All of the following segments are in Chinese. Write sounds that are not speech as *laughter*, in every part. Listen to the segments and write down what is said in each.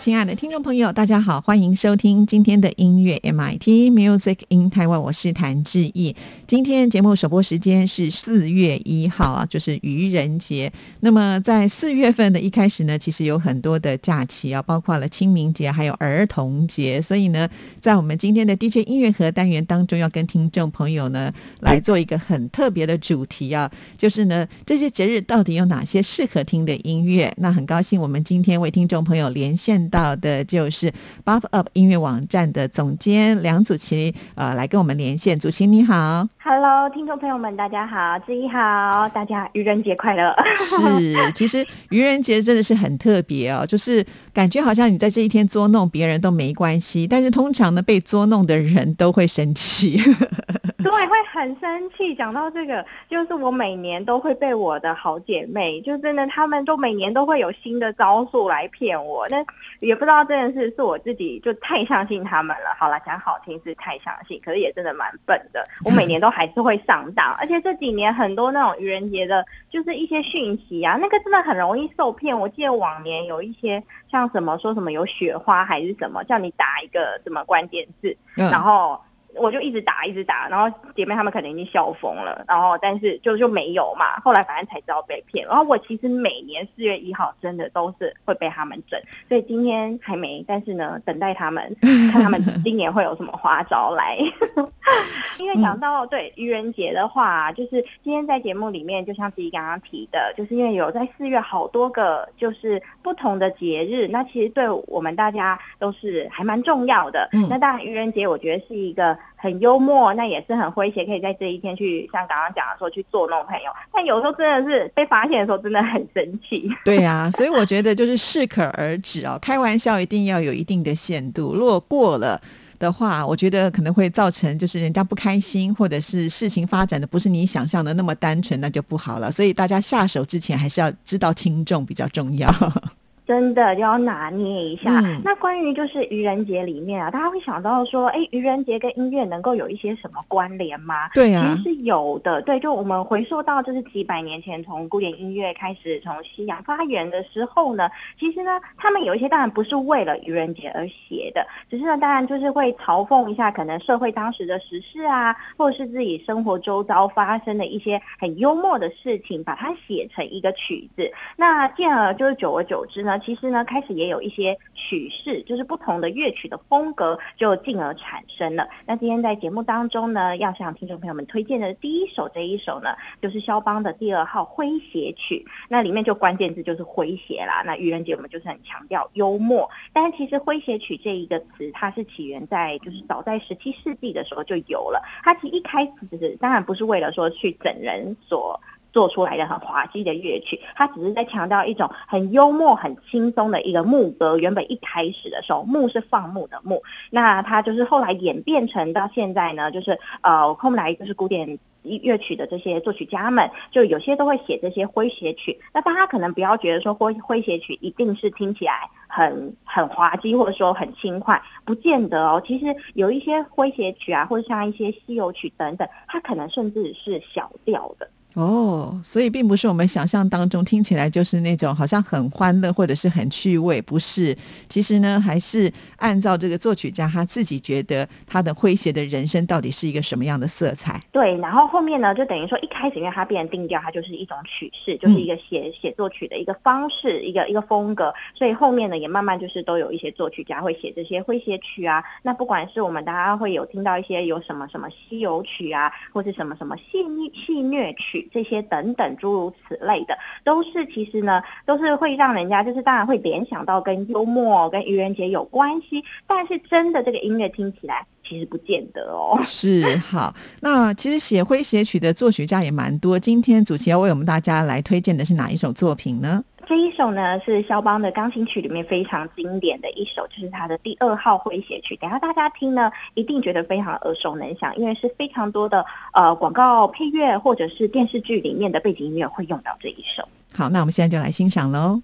亲爱的听众朋友，大家好，欢迎收听今天的音乐 MIT Music in Taiwan，我是谭志毅。今天节目首播时间是四月一号啊，就是愚人节。那么在四月份的一开始呢，其实有很多的假期啊，包括了清明节，还有儿童节。所以呢，在我们今天的 DJ 音乐盒单元当中，要跟听众朋友呢来做一个很特别的主题啊，就是呢这些节日到底有哪些适合听的音乐？那很高兴我们今天为听众朋友连线到。到的就是 Buff Up 音乐网站的总监梁祖琪，呃，来跟我们连线。祖琪你好，Hello，听众朋友们，大家好，志毅好，大家愚人节快乐。是，其实愚人节真的是很特别哦，就是感觉好像你在这一天捉弄别人都没关系，但是通常呢，被捉弄的人都会生气。*laughs* *laughs* 对，会很生气。讲到这个，就是我每年都会被我的好姐妹，就真的，他们都每年都会有新的招数来骗我。那也不知道这件事是我自己就太相信他们了。好了，讲好听是太相信，可是也真的蛮笨的。我每年都还是会上当，而且这几年很多那种愚人节的，就是一些讯息啊，那个真的很容易受骗。我记得往年有一些像什么说什么有雪花还是什么，叫你打一个什么关键字，然后。我就一直打，一直打，然后姐妹她们可能已经笑疯了，然后但是就就没有嘛。后来反正才知道被骗。然后我其实每年四月一号真的都是会被他们整，所以今天还没，但是呢，等待他们 *laughs* 看他们今年会有什么花招来。*laughs* 因为讲到对愚人节的话，就是今天在节目里面，就像自己刚刚提的，就是因为有在四月好多个就是不同的节日，那其实对我们大家都是还蛮重要的。那当然愚人节，我觉得是一个。很幽默，那也是很诙谐，可以在这一天去像刚刚讲的说去做那种朋友。但有时候真的是被发现的时候，真的很生气。对呀，所以我觉得就是适可而止哦，开玩笑一定要有一定的限度。如果过了的话，我觉得可能会造成就是人家不开心，或者是事情发展的不是你想象的那么单纯，那就不好了。所以大家下手之前还是要知道轻重比较重要。真的就要拿捏一下。那关于就是愚人节里面啊，大家会想到说，哎，愚人节跟音乐能够有一些什么关联吗？对啊，其实是有的。对，就我们回溯到就是几百年前，从古典音乐开始从西洋发源的时候呢，其实呢，他们有一些当然不是为了愚人节而写的，只是呢，当然就是会嘲讽一下可能社会当时的时事啊，或者是自己生活周遭发生的一些很幽默的事情，把它写成一个曲子。那进而就是久而久之呢。其实呢，开始也有一些曲式，就是不同的乐曲的风格，就进而产生了。那今天在节目当中呢，要向听众朋友们推荐的第一首这一首呢，就是肖邦的第二号诙谐曲。那里面就关键字就是诙谐啦。那愚人节我们就是很强调幽默，但其实诙谐曲这一个词，它是起源在就是早在十七世纪的时候就有了。它其实一开始就是当然不是为了说去整人所。做出来的很滑稽的乐曲，它只是在强调一种很幽默、很轻松的一个牧歌。原本一开始的时候，牧是放牧的牧，那它就是后来演变成到现在呢，就是呃后来就是古典乐曲的这些作曲家们，就有些都会写这些诙谐曲。那大家可能不要觉得说诙诙谐曲一定是听起来很很滑稽，或者说很轻快，不见得哦。其实有一些诙谐曲啊，或者像一些西游曲等等，它可能甚至是小调的。哦，所以并不是我们想象当中听起来就是那种好像很欢乐或者是很趣味，不是。其实呢，还是按照这个作曲家他自己觉得他的诙谐的人生到底是一个什么样的色彩。对，然后后面呢，就等于说一开始因为他变定调，它就是一种曲式，就是一个写写作曲的一个方式，一个一个风格。所以后面呢，也慢慢就是都有一些作曲家会写这些诙谐曲啊。那不管是我们大家会有听到一些有什么什么西游曲啊，或是什么什么戏戏虐曲。这些等等诸如此类的，都是其实呢，都是会让人家就是当然会联想到跟幽默、跟愚人节有关系，但是真的这个音乐听起来其实不见得哦。*laughs* 是好，那其实写诙谐曲的作曲家也蛮多。今天主席要为我们大家来推荐的是哪一首作品呢？这一首呢是肖邦的钢琴曲里面非常经典的一首，就是他的第二号诙谐曲。等下大家听呢，一定觉得非常耳熟能详，因为是非常多的呃广告配乐或者是电视剧里面的背景音乐会用到这一首。好，那我们现在就来欣赏喽。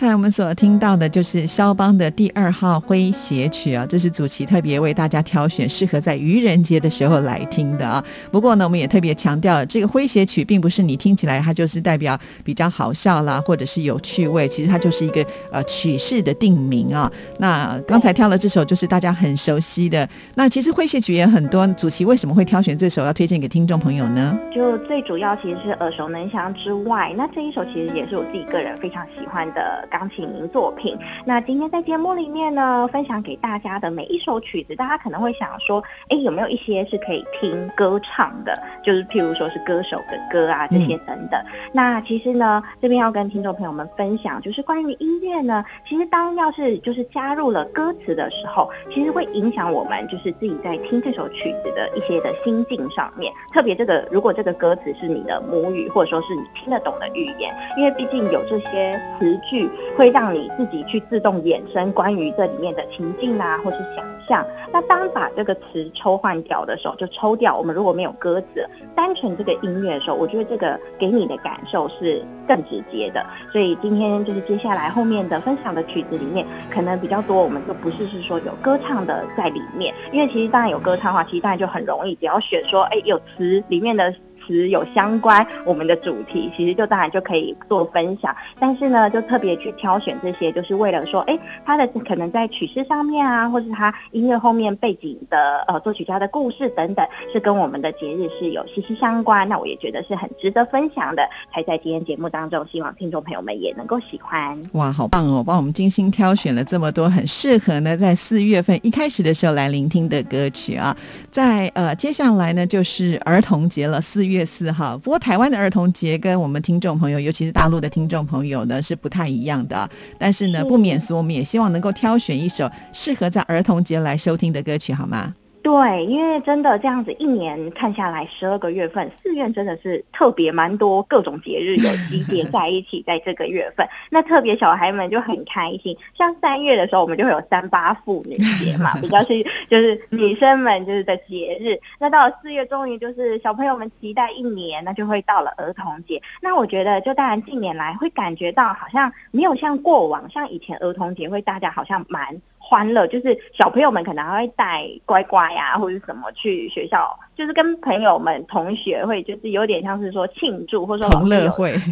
刚才我们所听到的就是肖邦的第二号诙谐曲啊，这是主席特别为大家挑选，适合在愚人节的时候来听的啊。不过呢，我们也特别强调，这个诙谐曲并不是你听起来它就是代表比较好笑啦，或者是有趣味，其实它就是一个呃曲式的定名啊。那刚才挑了这首就是大家很熟悉的，那其实诙谐曲也很多，主席为什么会挑选这首要推荐给听众朋友呢？就最主要其实是耳熟能详之外，那这一首其实也是我自己个人非常喜欢的。钢琴作品。那今天在节目里面呢，分享给大家的每一首曲子，大家可能会想说，哎，有没有一些是可以听歌唱的？就是譬如说是歌手的歌啊，这些等等。那其实呢，这边要跟听众朋友们分享，就是关于音乐呢，其实当要是就是加入了歌词的时候，其实会影响我们就是自己在听这首曲子的一些的心境上面。特别这个，如果这个歌词是你的母语，或者说是你听得懂的语言，因为毕竟有这些词句。会让你自己去自动衍生关于这里面的情境啊，或是想象。那当把这个词抽换掉的时候，就抽掉。我们如果没有歌词，单纯这个音乐的时候，我觉得这个给你的感受是更直接的。所以今天就是接下来后面的分享的曲子里面，可能比较多，我们就不是是说有歌唱的在里面，因为其实当然有歌唱的话，其实当然就很容易，只要选说，哎，有词里面的。词有相关我们的主题，其实就当然就可以做分享。但是呢，就特别去挑选这些，就是为了说，哎，他的可能在曲式上面啊，或是他音乐后面背景的呃作曲家的故事等等，是跟我们的节日是有息息相关。那我也觉得是很值得分享的，才在今天节目当中，希望听众朋友们也能够喜欢。哇，好棒哦！帮我们精心挑选了这么多很适合呢，在四月份一开始的时候来聆听的歌曲啊。在呃，接下来呢就是儿童节了，四月四号。不过台湾的儿童节跟我们听众朋友，尤其是大陆的听众朋友呢，是不太一样的。但是呢，不免俗，我们也希望能够挑选一首适合在儿童节来收听的歌曲，好吗？对，因为真的这样子一年看下来，十二个月份，四月真的是特别蛮多各种节日有集结在一起，在这个月份，那特别小孩们就很开心。像三月的时候，我们就会有三八妇女节嘛，比较是就是女生们就是的节日。那到了四月，终于就是小朋友们期待一年，那就会到了儿童节。那我觉得，就当然近年来会感觉到好像没有像过往，像以前儿童节会大家好像蛮。欢乐就是小朋友们可能还会带乖乖呀，或者什么去学校，就是跟朋友们、同学会，就是有点像是说庆祝，或者说同乐会。*laughs*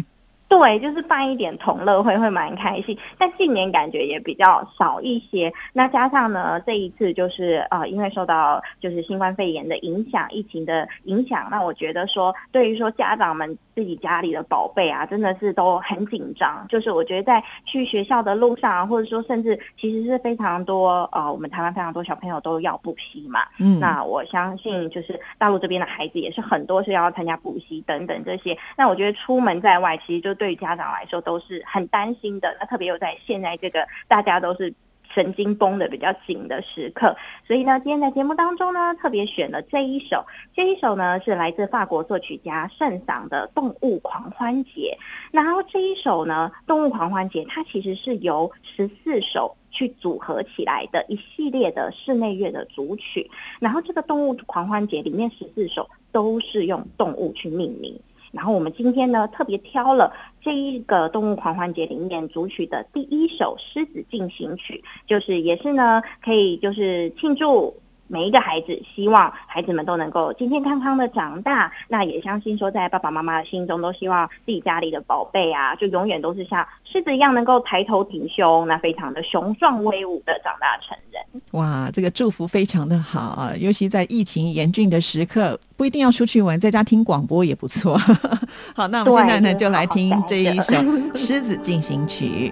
对，就是办一点同乐会会蛮开心，但近年感觉也比较少一些。那加上呢，这一次就是呃，因为受到就是新冠肺炎的影响、疫情的影响，那我觉得说，对于说家长们自己家里的宝贝啊，真的是都很紧张。就是我觉得在去学校的路上，或者说甚至其实是非常多呃，我们台湾非常多小朋友都要补习嘛。嗯。那我相信就是大陆这边的孩子也是很多是要参加补习等等这些。那我觉得出门在外，其实就对于家长来说都是很担心的，那特别又在现在这个大家都是神经绷的比较紧的时刻，所以呢，今天在节目当中呢，特别选了这一首，这一首呢是来自法国作曲家圣桑的《动物狂欢节》。然后这一首呢，《动物狂欢节》它其实是由十四首去组合起来的一系列的室内乐的组曲。然后这个《动物狂欢节》里面十四首都是用动物去命名。然后我们今天呢特别挑了这一个动物狂欢节里面主曲的第一首《狮子进行曲》，就是也是呢可以就是庆祝。每一个孩子希望孩子们都能够健健康康的长大，那也相信说在爸爸妈妈的心中都希望自己家里的宝贝啊，就永远都是像狮子一样能够抬头挺胸，那非常的雄壮威武的长大成人。哇，这个祝福非常的好啊，尤其在疫情严峻的时刻，不一定要出去玩，在家听广播也不错。*laughs* 好，那我们现在呢就来听这一首 *laughs*《狮子进行曲》。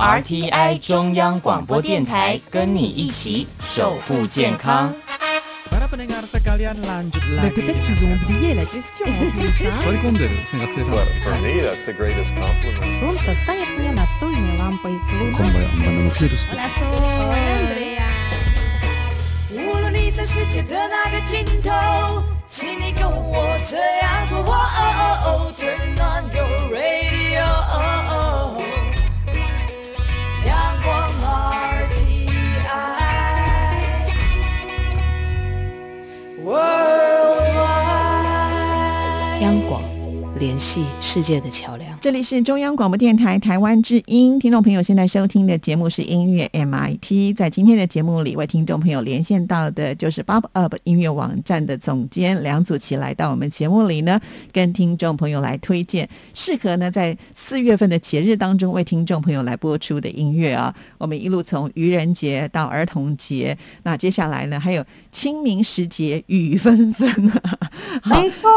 RTI 中央广播电台，跟你一起守护健康。Para 这样做，哦哦哦，turn on your radio，RTI，Worldwide。央广，联系世界的桥梁。这里是中央广播电台台湾之音，听众朋友现在收听的节目是音乐 MIT。在今天的节目里，为听众朋友连线到的就是 Bob Up 音乐网站的总监梁祖琪，来到我们节目里呢，跟听众朋友来推荐适合呢在四月份的节日当中为听众朋友来播出的音乐啊。我们一路从愚人节到儿童节，那接下来呢还有清明时节雨纷纷啊。没错，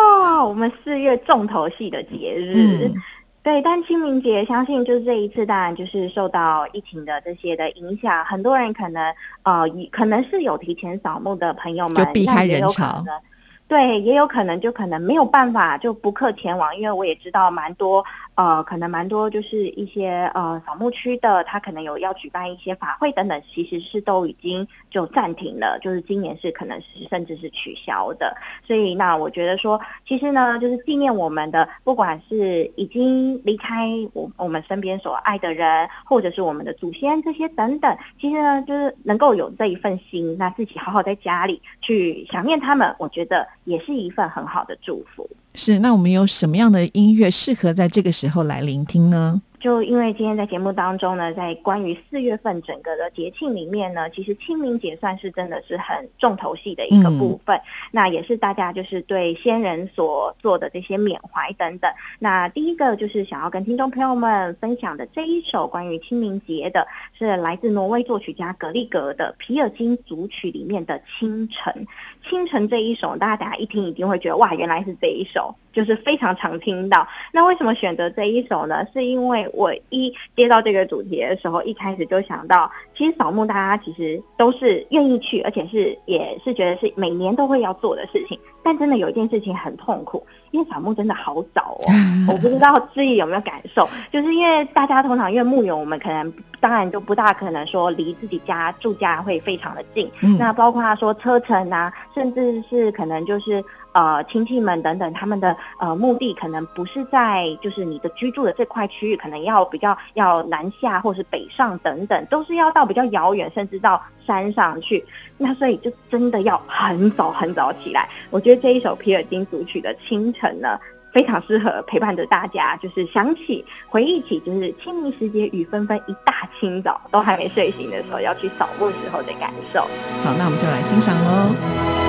我们四月重头戏的节日。嗯对，但清明节相信就是这一次，当然就是受到疫情的这些的影响，很多人可能呃，以可能是有提前扫墓的朋友们，就避开那也有可人潮能。对，也有可能就可能没有办法就不克前往，因为我也知道蛮多呃，可能蛮多就是一些呃扫墓区的，他可能有要举办一些法会等等，其实是都已经就暂停了，就是今年是可能是甚至是取消的。所以那我觉得说，其实呢，就是纪念我们的，不管是已经离开我我们身边所爱的人，或者是我们的祖先这些等等，其实呢，就是能够有这一份心，那自己好好在家里去想念他们，我觉得也是一份很好的祝福。是，那我们有什么样的音乐适合在这个时候来聆听呢？就因为今天在节目当中呢，在关于四月份整个的节庆里面呢，其实清明节算是真的是很重头戏的一个部分。那也是大家就是对先人所做的这些缅怀等等。那第一个就是想要跟听众朋友们分享的这一首关于清明节的，是来自挪威作曲家格里格的皮尔金组曲里面的《清晨》。清晨这一首，大家等下一听一定会觉得哇，原来是这一首，就是非常常听到。那为什么选择这一首呢？是因为我一接到这个主题的时候，一开始就想到，其实扫墓大家其实都是愿意去，而且是也是觉得是每年都会要做的事情。但真的有一件事情很痛苦，因为扫墓真的好早哦。*laughs* 我不知道志毅有没有感受，就是因为大家通常因为墓园，我们可能当然就不大可能说离自己家住家会非常的近。嗯那包括他说车程啊，甚至是可能就是呃亲戚们等等，他们的呃目的可能不是在就是你的居住的这块区域，可能要比较要南下或是北上等等，都是要到比较遥远，甚至到山上去。那所以就真的要很早很早起来。我觉得这一首皮尔金组曲的《清晨》呢。非常适合陪伴着大家，就是想起、回忆起，就是清明时节雨纷纷，一大清早都还没睡醒的时候，要去扫墓时候的感受。好，那我们就来欣赏喽。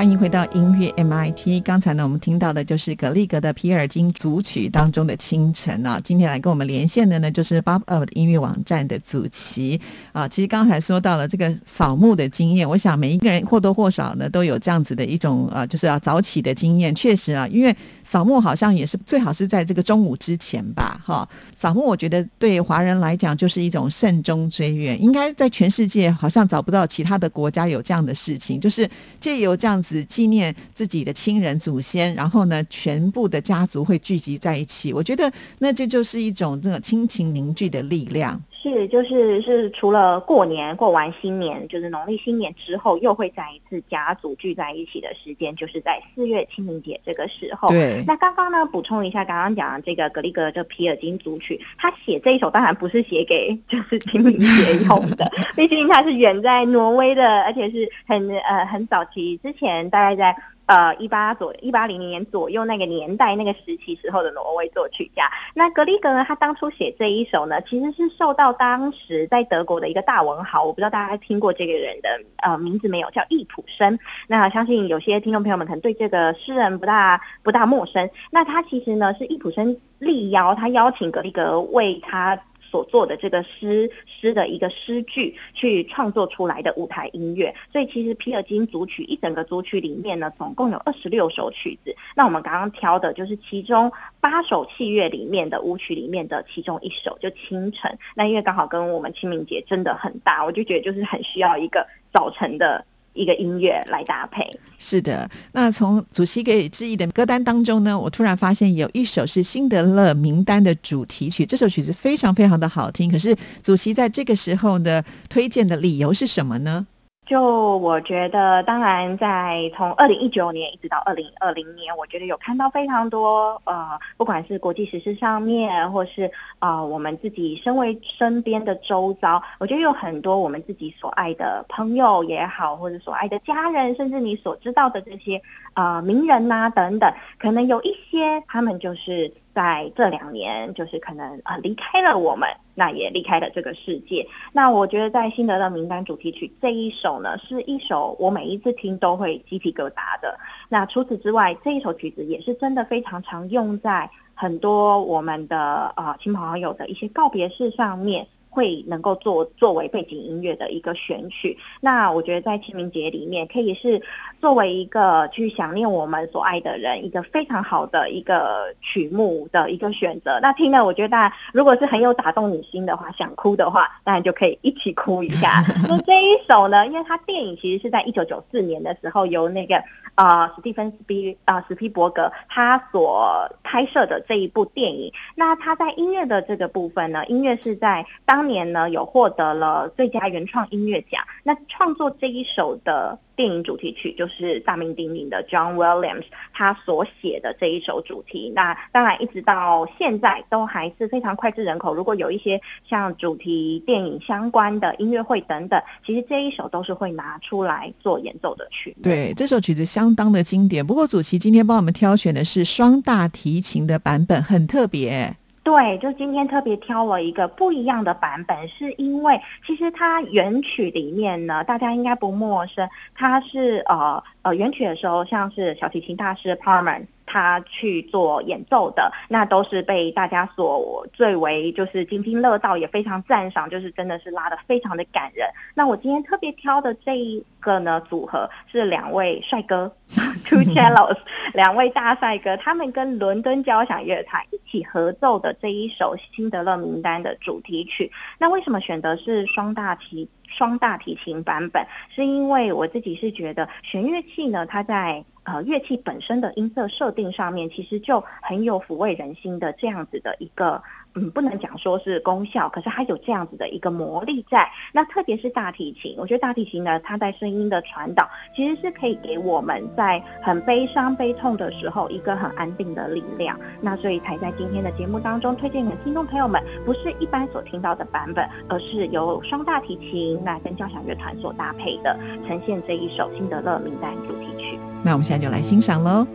欢迎回到音乐 MIT。刚才呢，我们听到的就是格力格的皮尔金组曲当中的清晨啊。今天来跟我们连线的呢，就是 Bob Up 音乐网站的祖奇啊。其实刚才说到了这个扫墓的经验，我想每一个人或多或少呢都有这样子的一种呃，就是要早起的经验。确实啊，因为扫墓好像也是最好是在这个中午之前吧，哈。扫墓我觉得对华人来讲就是一种慎终追远，应该在全世界好像找不到其他的国家有这样的事情，就是借由这样。子只纪念自己的亲人祖先，然后呢，全部的家族会聚集在一起。我觉得那这就是一种这个亲情凝聚的力量。是，就是是除了过年过完新年，就是农历新年之后，又会再一次家族聚在一起的时间，就是在四月清明节这个时候。对。那刚刚呢，补充一下，刚刚讲的这个格里格这皮尔金组曲，他写这一首当然不是写给就是清明节用的，*laughs* 毕竟他是远在挪威的，而且是很呃很早期之前，大概在。呃，一八左一八零零年左右那个年代那个时期时候的挪威作曲家，那格里格呢？他当初写这一首呢，其实是受到当时在德国的一个大文豪，我不知道大家听过这个人的呃名字没有，叫易普生。那相信有些听众朋友们可能对这个诗人不大不大陌生。那他其实呢是易普生力邀他邀请格里格为他。所做的这个诗诗的一个诗句去创作出来的舞台音乐，所以其实皮尔金组曲一整个组曲里面呢，总共有二十六首曲子。那我们刚刚挑的就是其中八首器乐里面的舞曲里面的其中一首，就清晨。那因为刚好跟我们清明节真的很大，我就觉得就是很需要一个早晨的。一个音乐来搭配，是的。那从主席给致意的歌单当中呢，我突然发现有一首是辛德勒名单的主题曲，这首曲子非常非常的好听。可是主席在这个时候的推荐的理由是什么呢？就我觉得，当然，在从二零一九年一直到二零二零年，我觉得有看到非常多呃，不管是国际时事上面，或是啊，我们自己身为身边的周遭，我觉得有很多我们自己所爱的朋友也好，或者所爱的家人，甚至你所知道的这些啊名人呐等等，可能有一些他们就是。在这两年，就是可能啊离开了我们，那也离开了这个世界。那我觉得在辛德勒名单主题曲这一首呢，是一首我每一次听都会鸡皮疙瘩的。那除此之外，这一首曲子也是真的非常常用在很多我们的啊亲朋好友的一些告别式上面。会能够作作为背景音乐的一个选曲，那我觉得在清明节里面可以是作为一个去想念我们所爱的人一个非常好的一个曲目的一个选择。那听了，我觉得如果是很有打动你心的话，想哭的话，当然就可以一起哭一下。*laughs* 那这一首呢，因为它电影其实是在一九九四年的时候由那个啊史蒂芬斯皮啊史皮伯格他所拍摄的这一部电影。那他在音乐的这个部分呢，音乐是在当。当年呢，有获得了最佳原创音乐奖。那创作这一首的电影主题曲，就是大名鼎鼎的 John Williams 他所写的这一首主题。那当然，一直到现在都还是非常脍炙人口。如果有一些像主题电影相关的音乐会等等，其实这一首都是会拿出来做演奏的曲。对，这首曲子相当的经典。不过，主席今天帮我们挑选的是双大提琴的版本，很特别。对，就今天特别挑了一个不一样的版本，是因为其实它原曲里面呢，大家应该不陌生，它是呃呃原曲的时候，像是小提琴大师 Parman。他去做演奏的，那都是被大家所最为就是津津乐道，也非常赞赏，就是真的是拉的非常的感人。那我今天特别挑的这一个呢组合是两位帅哥，*laughs* Two Cellos，*laughs* 两位大帅哥，他们跟伦敦交响乐团一起合奏的这一首辛德勒名单的主题曲。那为什么选择是双大提双大提琴版本？是因为我自己是觉得弦乐器呢，它在呃，乐器本身的音色设定上面，其实就很有抚慰人心的这样子的一个，嗯，不能讲说是功效，可是它有这样子的一个魔力在。那特别是大提琴，我觉得大提琴呢，它在声音的传导，其实是可以给我们在很悲伤、悲痛的时候一个很安定的力量。那所以才在今天的节目当中推荐给听众朋友们，不是一般所听到的版本，而是由双大提琴那跟交响乐团所搭配的，呈现这一首辛德勒名单主题曲。那我们现在就来欣赏喽。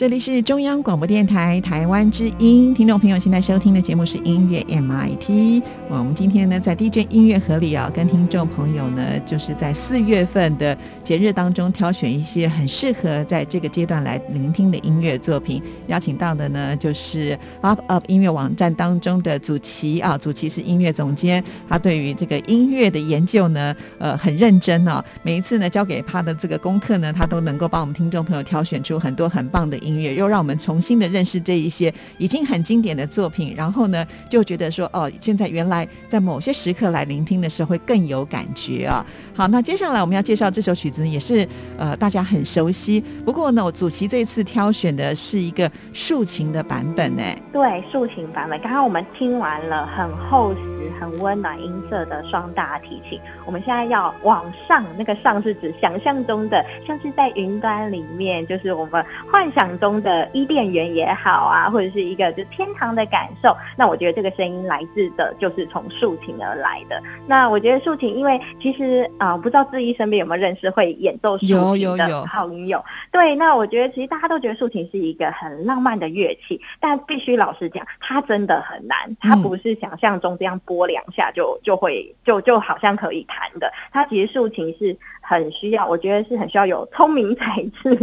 这里是中央广播电台台湾之音，听众朋友现在收听的节目是音乐 MIT。我们今天呢在 DJ 音乐盒里啊，跟听众朋友呢就是在四月份的节日当中挑选一些很适合在这个阶段来聆听的音乐作品。邀请到的呢就是 Up Up 音乐网站当中的祖奇啊，祖奇是音乐总监，他对于这个音乐的研究呢，呃很认真哦。每一次呢交给他的这个功课呢，他都能够帮我们听众朋友挑选出很多很棒的音音乐，又让我们重新的认识这一些已经很经典的作品，然后呢就觉得说哦，现在原来在某些时刻来聆听的时候会更有感觉啊。好，那接下来我们要介绍这首曲子呢，也是呃大家很熟悉，不过呢，我主席这次挑选的是一个竖琴的版本呢。对，竖琴版本。刚刚我们听完了很厚实、很温暖音色的双大提琴，我们现在要往上，那个上是指想象中的，像是在云端里面，就是我们幻想中的伊甸园也好啊，或者是一个就天堂的感受。那我觉得这个声音来自的就是从竖琴而来的。那我觉得竖琴，因为其实啊、呃不知道志毅身边有没有认识会演奏竖有琴的有有朋友？对，那我觉得其实大家都觉得竖琴是一个很浪漫的乐器，但必须老实讲，它真的很难，它嗯不是想象中这样拨两下就就会就就好像可以弹的。它其实竖琴是很需要，我觉得是很需要有聪明才智，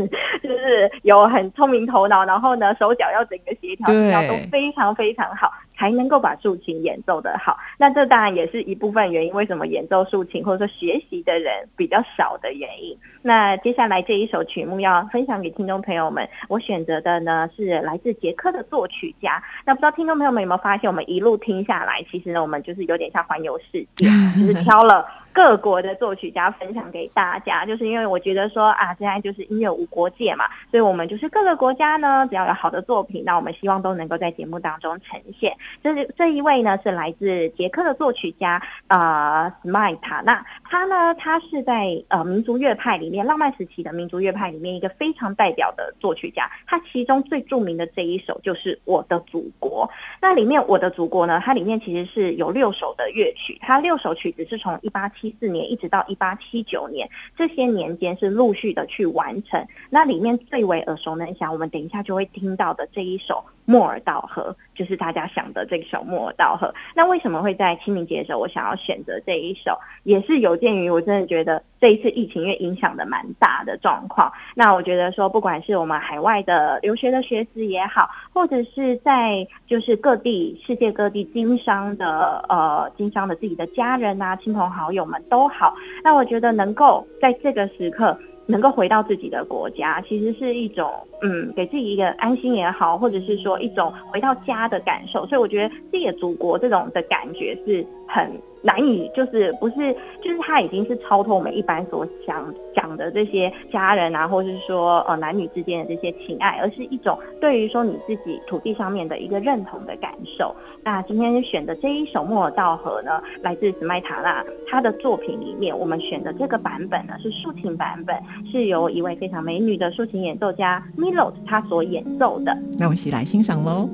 就是有很聪明头脑，然后呢手脚要整个协调要都非常非常好，才能够把竖琴演奏得好。那这当然也是一部分原因，为什么演奏竖琴或者说学习的人比较少的原因。那接下来这一首曲目要分享给听众朋友们，我选择的呢是来自捷克的作曲家。那不知道听众朋友们有没有发现，我们一路听下来，其实呢我们就是有点像环游世界，就是挑了。各国的作曲家分享给大家，就是因为我觉得说啊，现在就是音乐无国界嘛，所以我们就是各个国家呢，只要有好的作品，那我们希望都能够在节目当中呈现。这是这一位呢是来自捷克的作曲家呃 s m i t a 那他呢，他是在呃民族乐派里面浪漫时期的民族乐派里面一个非常代表的作曲家。他其中最著名的这一首就是《我的祖国》。那里面《我的祖国》呢，它里面其实是有六首的乐曲，它六首曲子是从一八七四年一直到一八七九年这些年间是陆续的去完成。那里面最为耳熟能详，我们等一下就会听到的这一首《莫尔道河》，就是大家想的这首《莫尔道河》。那为什么会在清明节的时候我想要选择这一首，也是有鉴于我真的觉得这一次疫情因为影响的蛮大的状况。那我觉得说，不管是我们海外的留学的学子也好，或者是在就是各地世界各地经商的呃经商的自己的家人啊、亲朋好友们都好，那我觉得能够在这个时刻。能够回到自己的国家，其实是一种嗯，给自己一个安心也好，或者是说一种回到家的感受。所以我觉得自己的祖国这种的感觉是很难以，就是不是，就是它已经是超脱我们一般所想讲的这些家人啊，或者是说呃男女之间的这些情爱，而是一种对于说你自己土地上面的一个认同的感受。那今天选的这一首《莫尔道河》呢，来自史麦塔纳，他的作品里面，我们选的这个版本呢是竖琴版本，是由一位非常美女的竖琴演奏家 Milot 她所演奏的。那我们一起来欣赏喽。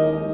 我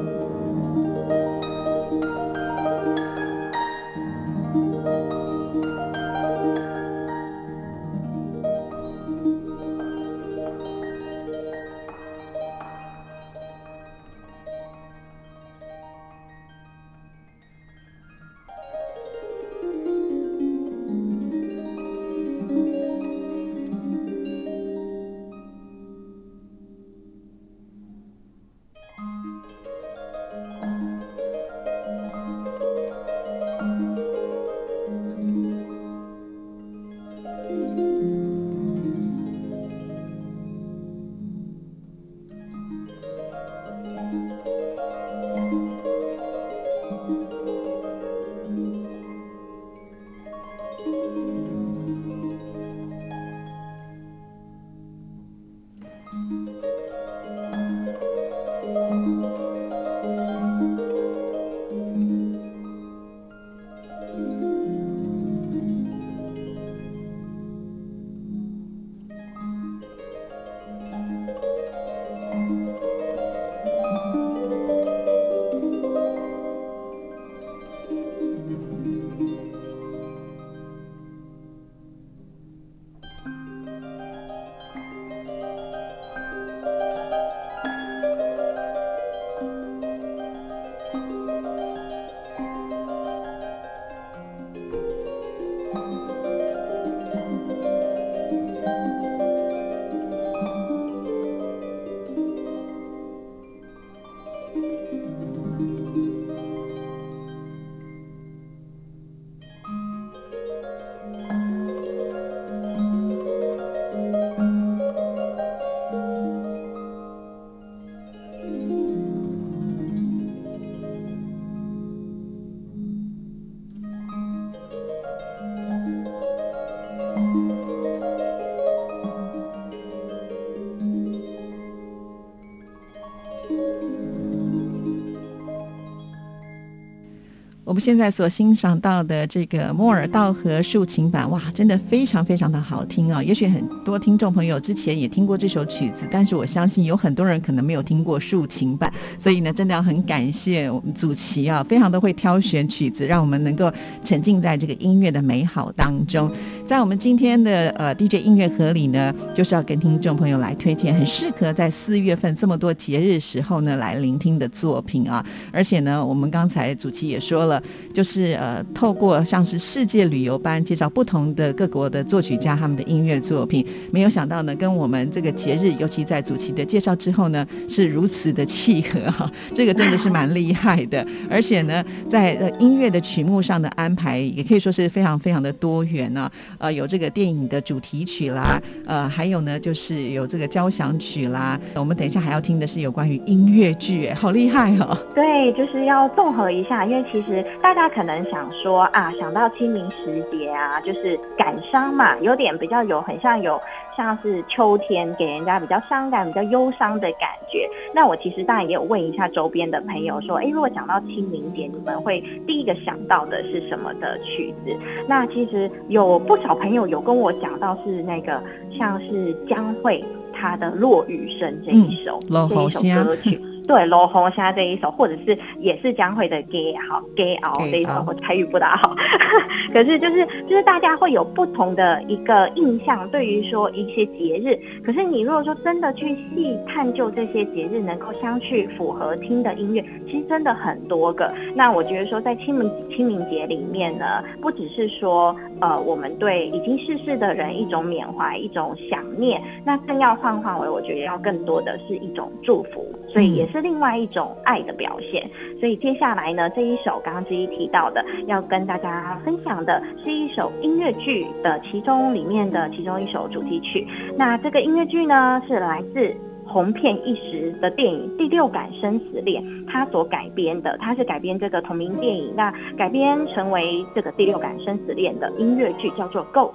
们现在所欣赏到的这个莫尔道河竖琴版，哇，真的非常非常的好听啊！也许很多听众朋友之前也听过这首曲子，但是我相信有很多人可能没有听过竖琴版，所以呢，真的要很感谢我们祖奇啊，非常的会挑选曲子，让我们能够沉浸在这个音乐的美好当中。在我们今天的呃 DJ 音乐盒里呢，就是要跟听众朋友来推荐很适合在四月份这么多节日时候呢来聆听的作品啊！而且呢，我们刚才祖奇也说了。就是呃，透过像是世界旅游班介绍不同的各国的作曲家他们的音乐作品，没有想到呢，跟我们这个节日，尤其在主题的介绍之后呢，是如此的契合哈，*laughs* 这个真的是蛮厉害的。而且呢，在呃音乐的曲目上的安排，也可以说是非常非常的多元呢。呃，有这个电影的主题曲啦，呃，还有呢就是有这个交响曲啦。我们等一下还要听的是有关于音乐剧，好厉害哦！对，就是要综合一下，因为其实大家。可能想说啊，想到清明时节啊，就是感伤嘛，有点比较有很像有像是秋天给人家比较伤感、比较忧伤的感觉。那我其实当然也有问一下周边的朋友说，哎，如果讲到清明节，你们会第一个想到的是什么的曲子？那其实有不少朋友有跟我讲到是那个像是江蕙她的《落雨声》这一首这一首歌曲。对，罗红虾这一首，或者是也是将会的 gay 好 gay 熬这一首，我台语不大好，*laughs* 可是就是就是大家会有不同的一个印象，对于说一些节日，可是你如果说真的去细探究这些节日能够相去符合听的音乐，其实真的很多个。那我觉得说在清明清明节里面呢，不只是说呃我们对已经逝世的人一种缅怀一种想念，那更要换换为我觉得要更多的是一种祝福，所以也是。是另外一种爱的表现。所以接下来呢，这一首刚刚之一提到的，要跟大家分享的是一首音乐剧的其中里面的其中一首主题曲。那这个音乐剧呢，是来自。红遍一时的电影《第六感生死恋》，它所改编的，它是改编这个同名电影，那改编成为这个《第六感生死恋》的音乐剧，叫做《Ghost》。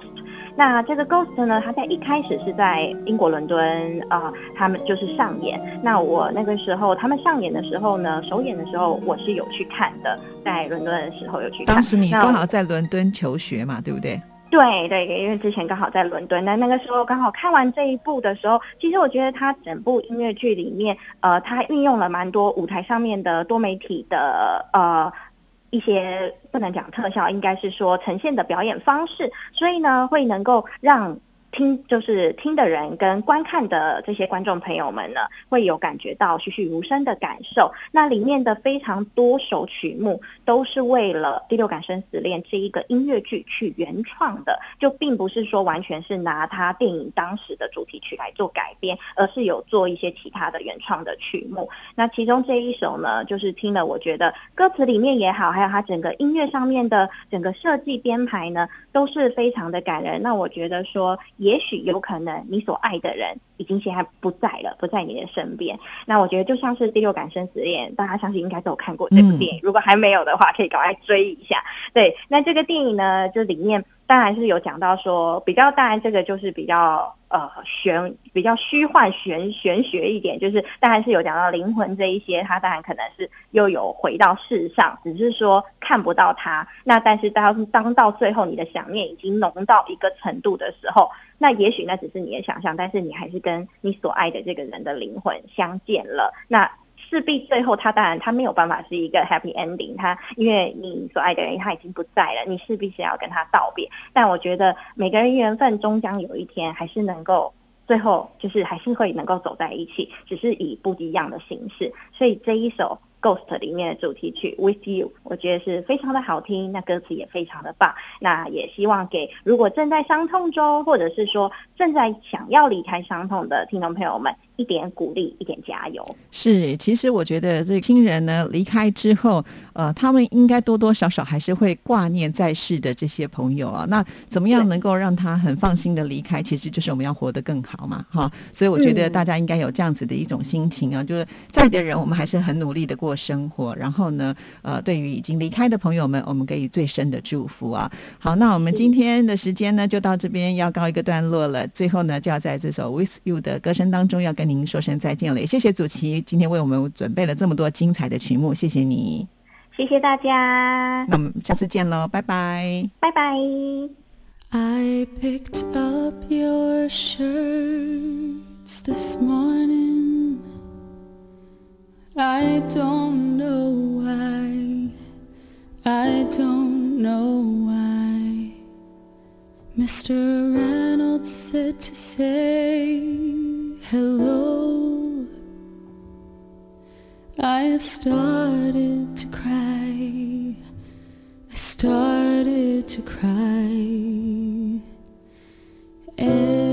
那这个《Ghost》呢，它在一开始是在英国伦敦啊、他们就是上演。那我那个时候他们上演的时候呢，首演的时候我是有去看的，在伦敦的时候有去看。当时你刚好在伦敦求学嘛，对不对？对对，因为之前刚好在伦敦，那那个时候刚好看完这一部的时候，其实我觉得它整部音乐剧里面，呃，它运用了蛮多舞台上面的多媒体的呃一些不能讲特效，应该是说呈现的表演方式，所以呢，会能够让。听就是听的人跟观看的这些观众朋友们呢，会有感觉到栩栩如生的感受。那里面的非常多首曲目都是为了《第六感生死恋》这一个音乐剧去原创的，就并不是说完全是拿它电影当时的主题曲来做改编，而是有做一些其他的原创的曲目。那其中这一首呢，就是听了，我觉得歌词里面也好，还有它整个音乐上面的整个设计编排呢，都是非常的感人。那我觉得说，也许有可能你所爱的人已经现在不在了，不在你的身边。那我觉得就像是《第六感生死恋》，大家相信应该都有看过这部电影，如果还没有的话，可以赶快追一下。对，那这个电影呢，就里面当然是有讲到说，比较当然这个就是比较呃玄，比较虚幻玄玄学一点，就是当然是有讲到灵魂这一些，它当然可能是又有回到世上，只是说看不到它。那但是当当到最后你的想念已经浓到一个程度的时候，那也许那只是你的想象，但是你还是跟你所爱的这个人的灵魂相见了。那势必最后他当然他没有办法是一个 happy ending，他因为你所爱的人他已经不在了，你势必是要跟他道别。但我觉得每个人缘分终将有一天还是能够最后就是还是会能够走在一起，只是以不一样的形式。所以这一首。Ghost 里面的主题曲 With You，我觉得是非常的好听，那歌词也非常的棒。那也希望给如果正在伤痛中，或者是说正在想要离开伤痛的听众朋友们，一点鼓励，一点加油。是，其实我觉得这亲人呢离开之后，呃，他们应该多多少少还是会挂念在世的这些朋友啊。那怎么样能够让他很放心的离开？其实就是我们要活得更好嘛，哈。所以我觉得大家应该有这样子的一种心情啊，就是在的人，我们还是很努力的过生活。然后呢，呃，对于已经离开的朋友们，我们给予最深的祝福啊。好，那我们今天的时间呢，就到这边要告一个段落了。最后呢，就要在这首《With You》的歌声当中，要跟您说声再见了。也谢谢祖奇今天为我们准备了这么多精彩的曲目，谢谢你。谢谢大家，那我们下次见喽，拜拜。拜拜。I picked up your shirts this morning. I don't know why. I don't know why. Mr. Reynolds said to say hello. I started to cry. I started to cry. Every